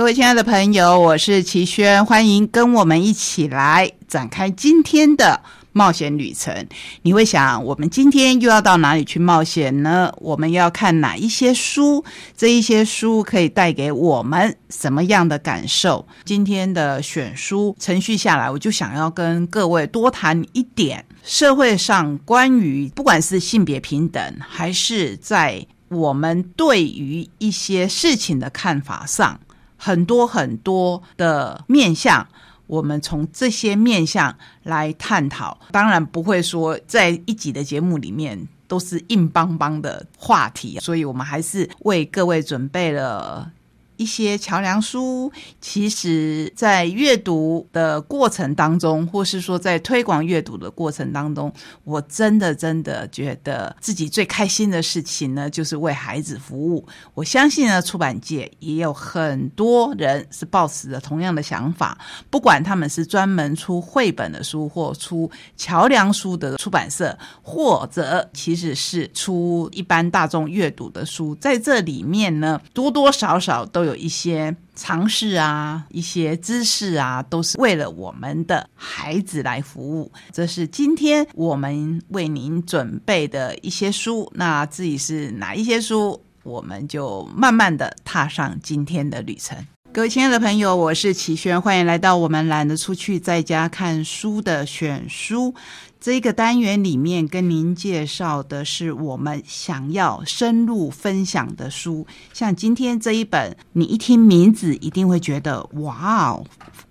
各位亲爱的朋友，我是齐轩，欢迎跟我们一起来展开今天的冒险旅程。你会想，我们今天又要到哪里去冒险呢？我们要看哪一些书？这一些书可以带给我们什么样的感受？今天的选书程序下来，我就想要跟各位多谈一点社会上关于不管是性别平等，还是在我们对于一些事情的看法上。很多很多的面相，我们从这些面相来探讨。当然不会说在一集的节目里面都是硬邦邦的话题，所以我们还是为各位准备了。一些桥梁书，其实在阅读的过程当中，或是说在推广阅读的过程当中，我真的真的觉得自己最开心的事情呢，就是为孩子服务。我相信呢，出版界也有很多人是抱持着同样的想法，不管他们是专门出绘本的书，或出桥梁书的出版社，或者其实是出一般大众阅读的书，在这里面呢，多多少少都有。有一些尝试啊，一些知识啊，都是为了我们的孩子来服务。这是今天我们为您准备的一些书。那至于是哪一些书，我们就慢慢的踏上今天的旅程。各位亲爱的朋友，我是齐轩，欢迎来到我们懒得出去在家看书的选书。这个单元里面跟您介绍的是我们想要深入分享的书，像今天这一本，你一听名字一定会觉得哇哦，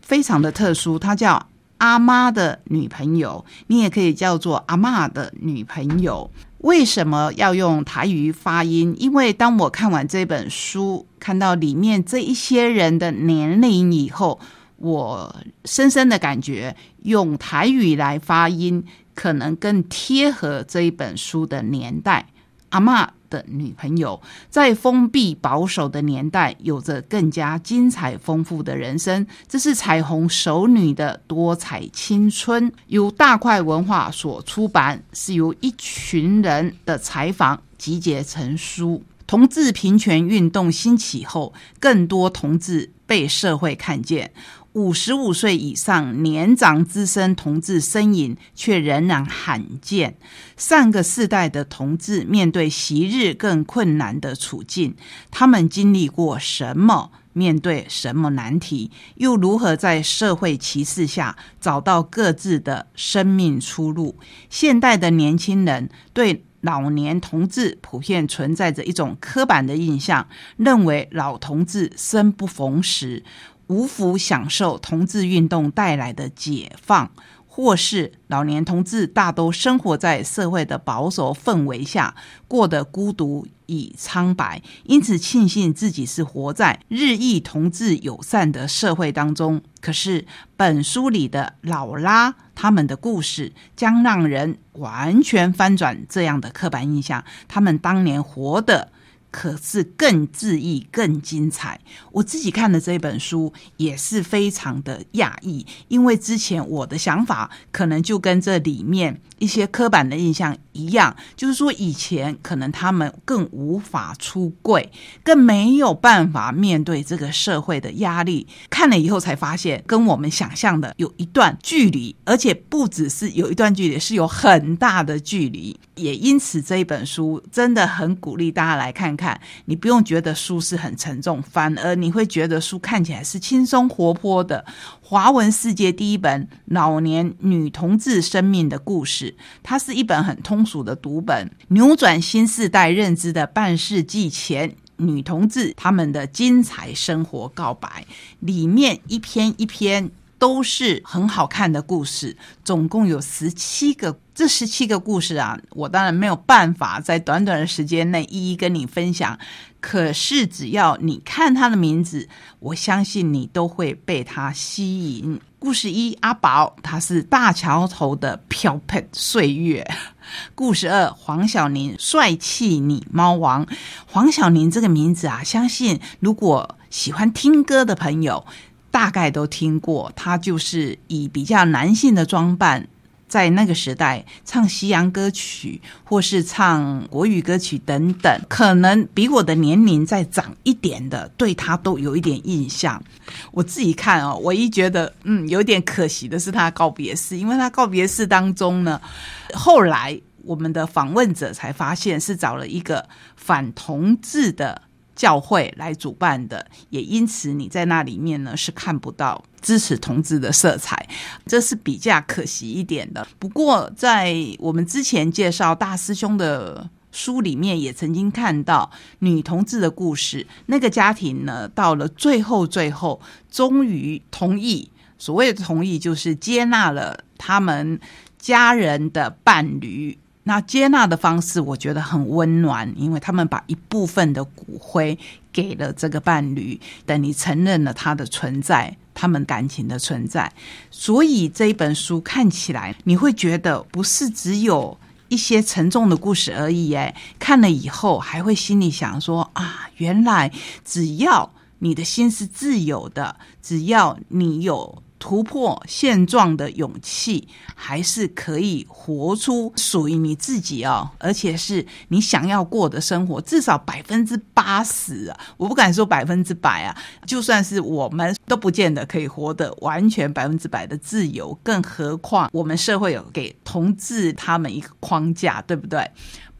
非常的特殊，它叫《阿妈的女朋友》，你也可以叫做《阿妈的女朋友》。为什么要用台语发音？因为当我看完这本书，看到里面这一些人的年龄以后。我深深的感觉，用台语来发音，可能更贴合这一本书的年代。阿妈的女朋友，在封闭保守的年代，有着更加精彩丰富的人生。这是彩虹熟女的多彩青春，由大块文化所出版，是由一群人的采访集结成书。同志平权运动兴起后，更多同志被社会看见。五十五岁以上年长资深同志身影却仍然罕见。上个世代的同志面对昔日更困难的处境，他们经历过什么？面对什么难题？又如何在社会歧视下找到各自的生命出路？现代的年轻人对老年同志普遍存在着一种刻板的印象，认为老同志生不逢时。无福享受同志运动带来的解放，或是老年同志大都生活在社会的保守氛围下，过得孤独与苍白，因此庆幸自己是活在日益同志友善的社会当中。可是，本书里的老拉他们的故事，将让人完全翻转这样的刻板印象。他们当年活的。可是更恣意、更精彩。我自己看的这本书也是非常的讶异，因为之前我的想法可能就跟这里面一些刻板的印象一样，就是说以前可能他们更无法出柜，更没有办法面对这个社会的压力。看了以后才发现，跟我们想象的有一段距离，而且不只是有一段距离，是有很大的距离。也因此，这一本书真的很鼓励大家来看看。你不用觉得书是很沉重，反而你会觉得书看起来是轻松活泼的。华文世界第一本老年女同志生命的故事，它是一本很通俗的读本，扭转新时代认知的半世纪前女同志他们的精彩生活告白，里面一篇一篇。都是很好看的故事，总共有十七个。这十七个故事啊，我当然没有办法在短短的时间内一一跟你分享。可是只要你看他的名字，我相信你都会被他吸引。故事一，阿宝，他是大桥头的漂泊岁月。故事二，黄晓宁，帅气女猫王。黄晓宁这个名字啊，相信如果喜欢听歌的朋友。大概都听过，他就是以比较男性的装扮，在那个时代唱西洋歌曲或是唱国语歌曲等等，可能比我的年龄再长一点的，对他都有一点印象。我自己看哦，唯一觉得嗯有点可惜的是他告别式，因为他告别式当中呢，后来我们的访问者才发现是找了一个反同志的。教会来主办的，也因此你在那里面呢是看不到支持同志的色彩，这是比较可惜一点的。不过在我们之前介绍大师兄的书里面，也曾经看到女同志的故事。那个家庭呢，到了最后最后，终于同意，所谓的同意就是接纳了他们家人的伴侣。那接纳的方式，我觉得很温暖，因为他们把一部分的骨灰给了这个伴侣，等你承认了他的存在，他们感情的存在。所以这一本书看起来，你会觉得不是只有一些沉重的故事而已。哎，看了以后还会心里想说啊，原来只要你的心是自由的，只要你有。突破现状的勇气，还是可以活出属于你自己哦，而且是你想要过的生活。至少百分之八十啊，我不敢说百分之百啊，就算是我们都不见得可以活得完全百分之百的自由，更何况我们社会有给同志他们一个框架，对不对？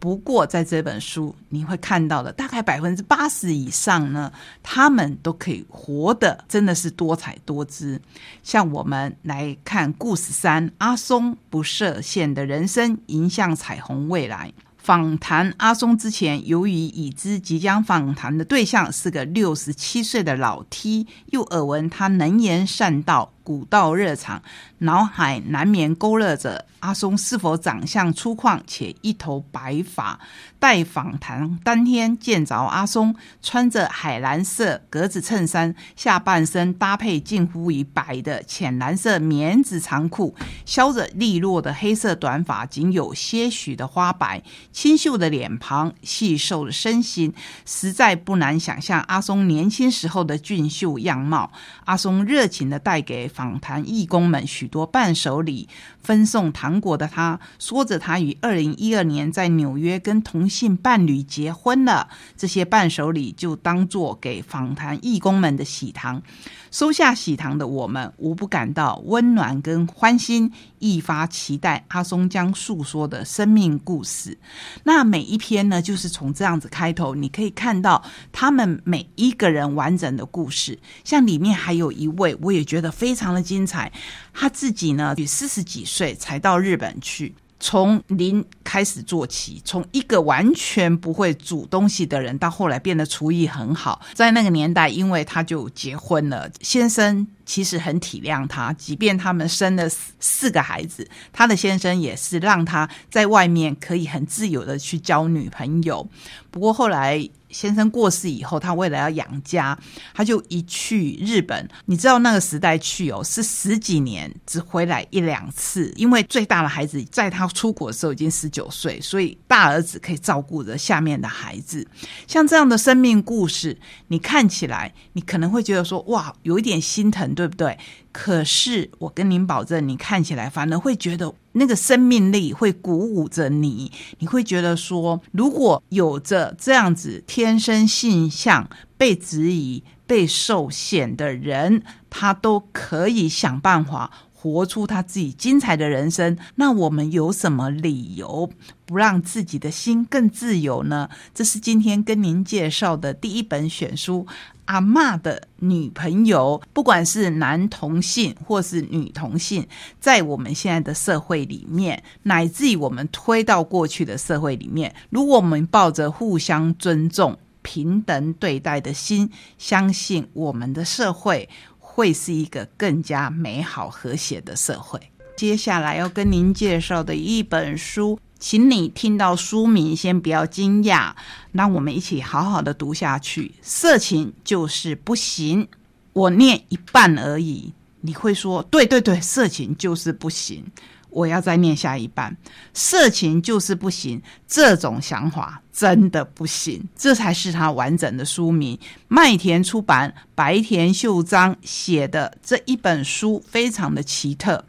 不过，在这本书你会看到的，大概百分之八十以上呢，他们都可以活得真的是多彩多姿。像我们来看故事三，阿松不设限的人生，迎向彩虹未来。访谈阿松之前，由于已知即将访谈的对象是个六十七岁的老 T，又耳闻他能言善道。古道热肠，脑海难免勾勒着阿松是否长相粗犷且一头白发。待访谈当天见着阿松，穿着海蓝色格子衬衫，下半身搭配近乎于白的浅蓝色棉质长裤，削着利落的黑色短发，仅有些许的花白，清秀的脸庞，细瘦的身形，实在不难想象阿松年轻时候的俊秀样貌。阿松热情的带给。访谈义工们许多伴手礼，分送糖果的他，说着他于二零一二年在纽约跟同性伴侣结婚了。这些伴手礼就当做给访谈义工们的喜糖。收下喜糖的我们，无不感到温暖跟欢欣，一发期待阿松将诉说的生命故事。那每一篇呢，就是从这样子开头，你可以看到他们每一个人完整的故事。像里面还有一位，我也觉得非常的精彩。他自己呢，四十几岁才到日本去。从零开始做起，从一个完全不会煮东西的人，到后来变得厨艺很好。在那个年代，因为他就结婚了，先生其实很体谅他，即便他们生了四个孩子，他的先生也是让他在外面可以很自由的去交女朋友。不过后来。先生过世以后，他为了要养家，他就一去日本。你知道那个时代去哦，是十几年只回来一两次，因为最大的孩子在他出国的时候已经十九岁，所以大儿子可以照顾着下面的孩子。像这样的生命故事，你看起来你可能会觉得说哇，有一点心疼，对不对？可是我跟您保证，你看起来反而会觉得。那个生命力会鼓舞着你，你会觉得说，如果有着这样子天生性向被质疑、被受限的人，他都可以想办法活出他自己精彩的人生。那我们有什么理由不让自己的心更自由呢？这是今天跟您介绍的第一本选书。阿妈的女朋友，不管是男同性或是女同性，在我们现在的社会里面，乃至于我们推到过去的社会里面，如果我们抱着互相尊重、平等对待的心，相信我们的社会会是一个更加美好和谐的社会。接下来要跟您介绍的一本书。请你听到书名先不要惊讶，让我们一起好好的读下去。色情就是不行，我念一半而已。你会说，对对对，色情就是不行。我要再念下一半，色情就是不行，这种想法真的不行，这才是他完整的书名。麦田出版，白田秀章写的这一本书非常的奇特。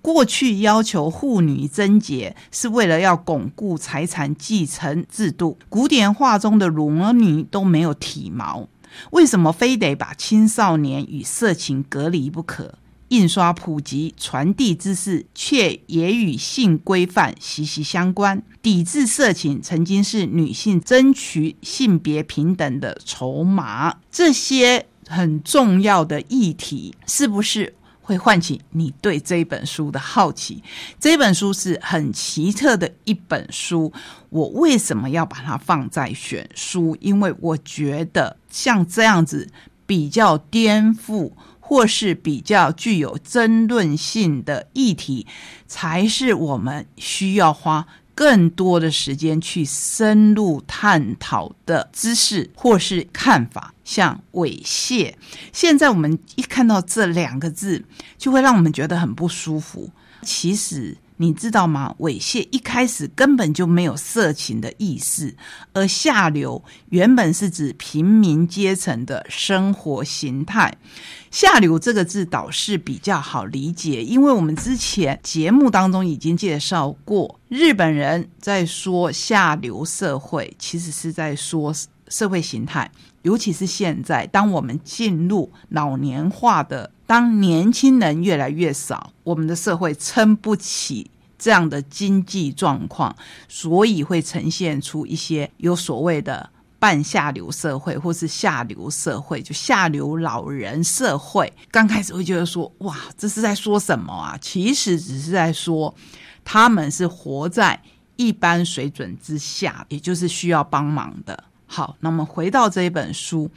过去要求妇女贞洁，是为了要巩固财产继承制度。古典画中的裸女都没有体毛，为什么非得把青少年与色情隔离不可？印刷普及传递知识，却也与性规范息息相关。抵制色情曾经是女性争取性别平等的筹码。这些很重要的议题，是不是会唤起你对这本书的好奇？这本书是很奇特的一本书。我为什么要把它放在选书？因为我觉得像这样子比较颠覆。或是比较具有争论性的议题，才是我们需要花更多的时间去深入探讨的知识或是看法。像猥亵，现在我们一看到这两个字，就会让我们觉得很不舒服。其实。你知道吗？猥亵一开始根本就没有色情的意思，而下流原本是指平民阶层的生活形态。下流这个字倒是比较好理解，因为我们之前节目当中已经介绍过，日本人在说下流社会，其实是在说社会形态。尤其是现在，当我们进入老年化的，当年轻人越来越少，我们的社会撑不起这样的经济状况，所以会呈现出一些有所谓的半下流社会，或是下流社会，就下流老人社会。刚开始会觉得说，哇，这是在说什么啊？其实只是在说，他们是活在一般水准之下，也就是需要帮忙的。好，那么回到这一本书，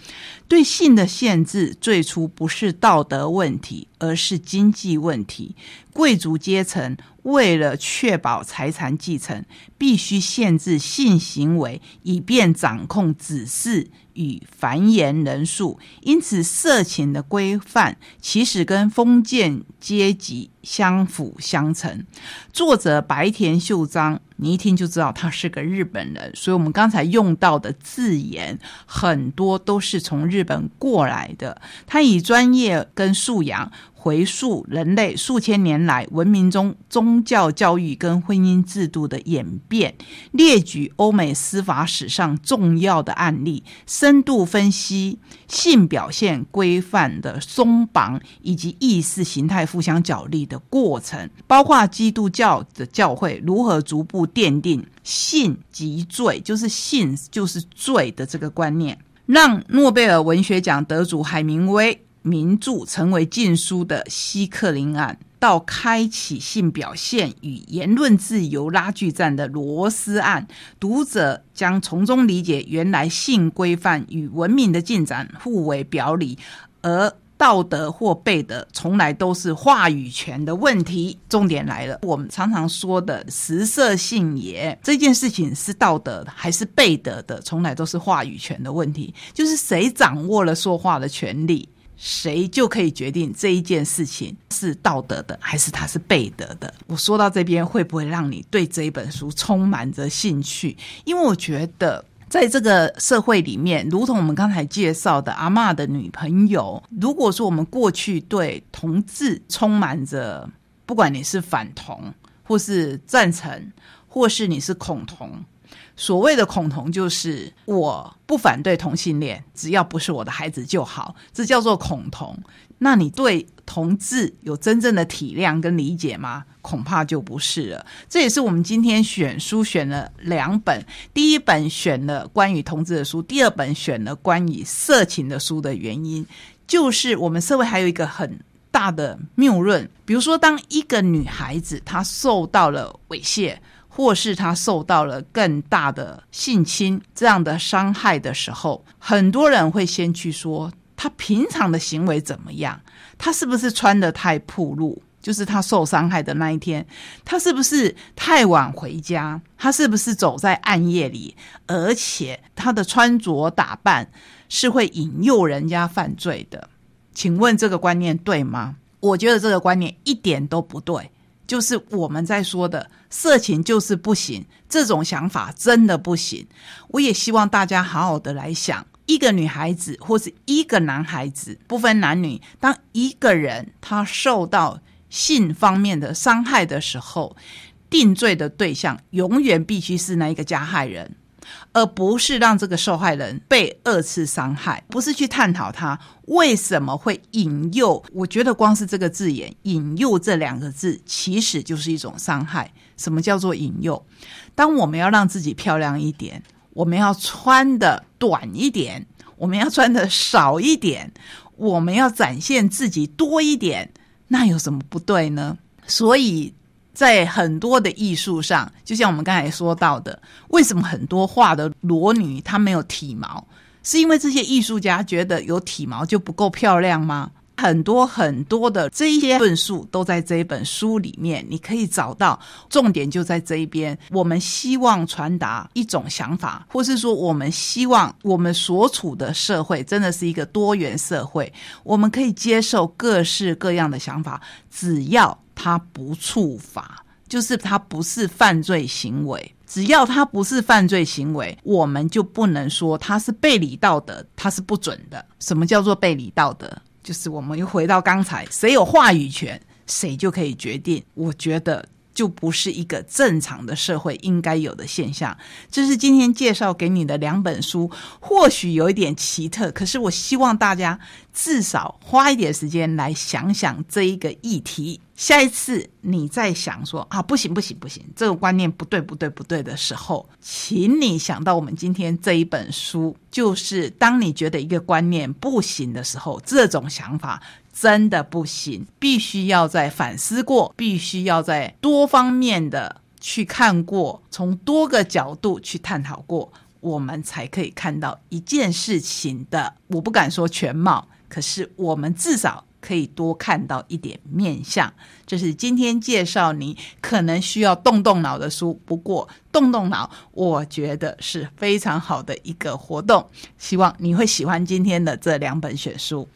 对性的限制最初不是道德问题，而是经济问题。贵族阶层为了确保财产继承，必须限制性行为，以便掌控子嗣。与繁衍人数，因此色情的规范其实跟封建阶级相辅相成。作者白田秀章，你一听就知道他是个日本人，所以我们刚才用到的字眼很多都是从日本过来的。他以专业跟素养。回溯人类数千年来文明中宗教教育跟婚姻制度的演变，列举欧美司法史上重要的案例，深度分析性表现规范的松绑以及意识形态互相角力的过程，包括基督教的教会如何逐步奠定性即罪，就是性就是罪的这个观念，让诺贝尔文学奖得主海明威。名著成为禁书的希克林案，到开启性表现与言论自由拉锯战的罗斯案，读者将从中理解原来性规范与文明的进展互为表里，而道德或背德从来都是话语权的问题。重点来了，我们常常说的“食色性也”这件事情是道德的还是背德的，从来都是话语权的问题，就是谁掌握了说话的权利。谁就可以决定这一件事情是道德的，还是它是背德的？我说到这边，会不会让你对这一本书充满着兴趣？因为我觉得，在这个社会里面，如同我们刚才介绍的阿妈的女朋友，如果说我们过去对同志充满着，不管你是反同，或是赞成，或是你是恐同。所谓的恐同就是我不反对同性恋，只要不是我的孩子就好，这叫做恐同。那你对同志有真正的体谅跟理解吗？恐怕就不是了。这也是我们今天选书选了两本，第一本选了关于同志的书，第二本选了关于色情的书的原因，就是我们社会还有一个很大的谬论，比如说当一个女孩子她受到了猥亵。或是他受到了更大的性侵这样的伤害的时候，很多人会先去说他平常的行为怎么样？他是不是穿的太暴露？就是他受伤害的那一天，他是不是太晚回家？他是不是走在暗夜里？而且他的穿着打扮是会引诱人家犯罪的？请问这个观念对吗？我觉得这个观念一点都不对。就是我们在说的色情就是不行，这种想法真的不行。我也希望大家好好的来想，一个女孩子或是一个男孩子，不分男女，当一个人他受到性方面的伤害的时候，定罪的对象永远必须是那一个加害人。而不是让这个受害人被二次伤害，不是去探讨他为什么会引诱。我觉得光是这个字眼“引诱”这两个字，其实就是一种伤害。什么叫做引诱？当我们要让自己漂亮一点，我们要穿的短一点，我们要穿的少一点，我们要展现自己多一点，那有什么不对呢？所以。在很多的艺术上，就像我们刚才说到的，为什么很多画的裸女她没有体毛？是因为这些艺术家觉得有体毛就不够漂亮吗？很多很多的这一些论述都在这一本书里面，你可以找到。重点就在这一边。我们希望传达一种想法，或是说我们希望我们所处的社会真的是一个多元社会，我们可以接受各式各样的想法，只要他不触法，就是他不是犯罪行为。只要他不是犯罪行为，我们就不能说他是背离道德，他是不准的。什么叫做背离道德？就是我们又回到刚才，谁有话语权，谁就可以决定。我觉得就不是一个正常的社会应该有的现象。这是今天介绍给你的两本书，或许有一点奇特，可是我希望大家至少花一点时间来想想这一个议题。下一次你再想说啊，不行不行不行，这个观念不对不对不对的时候，请你想到我们今天这一本书，就是当你觉得一个观念不行的时候，这种想法真的不行，必须要在反思过，必须要在多方面的去看过，从多个角度去探讨过，我们才可以看到一件事情的，我不敢说全貌，可是我们至少。可以多看到一点面相，这是今天介绍你可能需要动动脑的书。不过动动脑，我觉得是非常好的一个活动。希望你会喜欢今天的这两本选书。